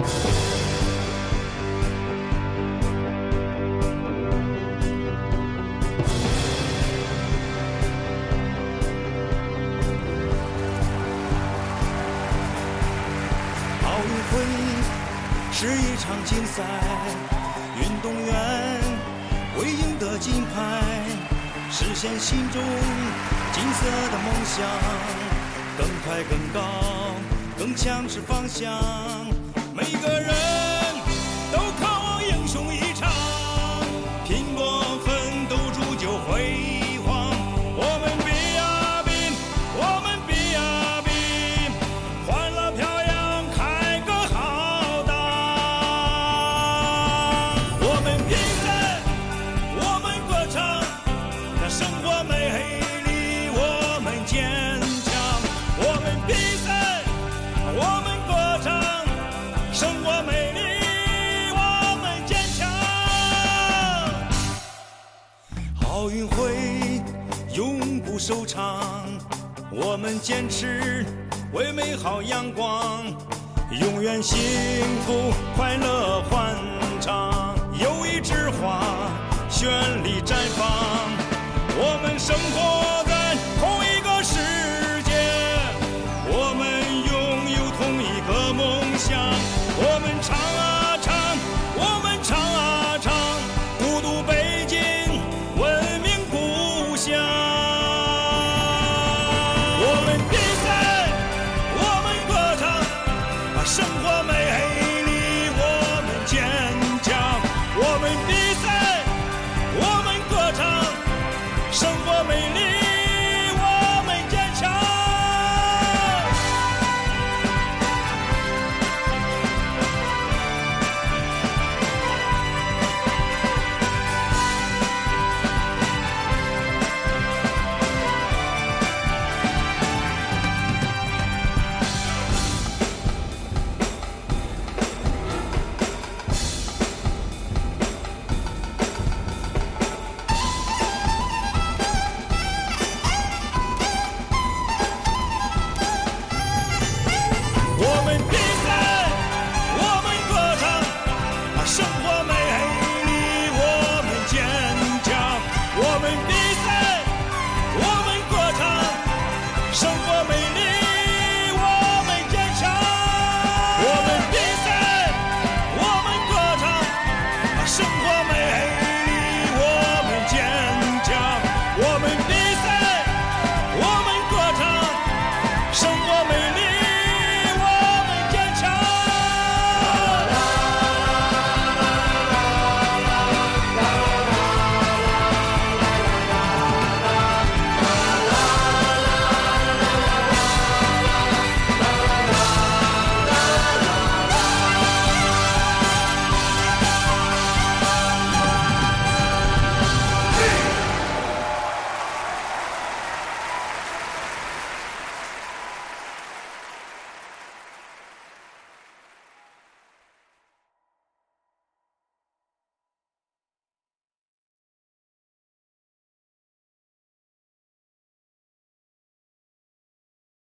奥运会是一场竞赛，运动员为赢得金牌，实现心中金色的梦想，更快更高，更强是方向。一个人。收场，我们坚持为美好阳光，永远幸福快乐欢